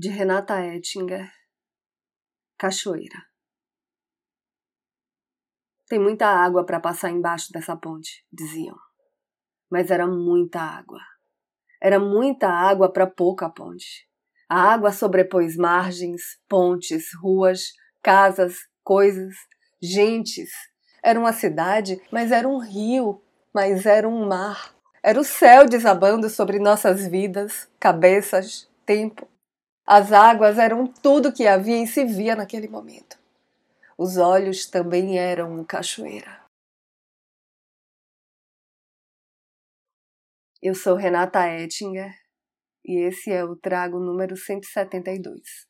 de Renata Ettinger, Cachoeira. Tem muita água para passar embaixo dessa ponte, diziam. Mas era muita água. Era muita água para pouca ponte. A água sobrepôs margens, pontes, ruas, casas, coisas, gentes. Era uma cidade, mas era um rio, mas era um mar. Era o céu desabando sobre nossas vidas, cabeças, tempo. As águas eram tudo que havia e se via naquele momento. Os olhos também eram cachoeira. Eu sou Renata Ettinger e esse é o trago número 172.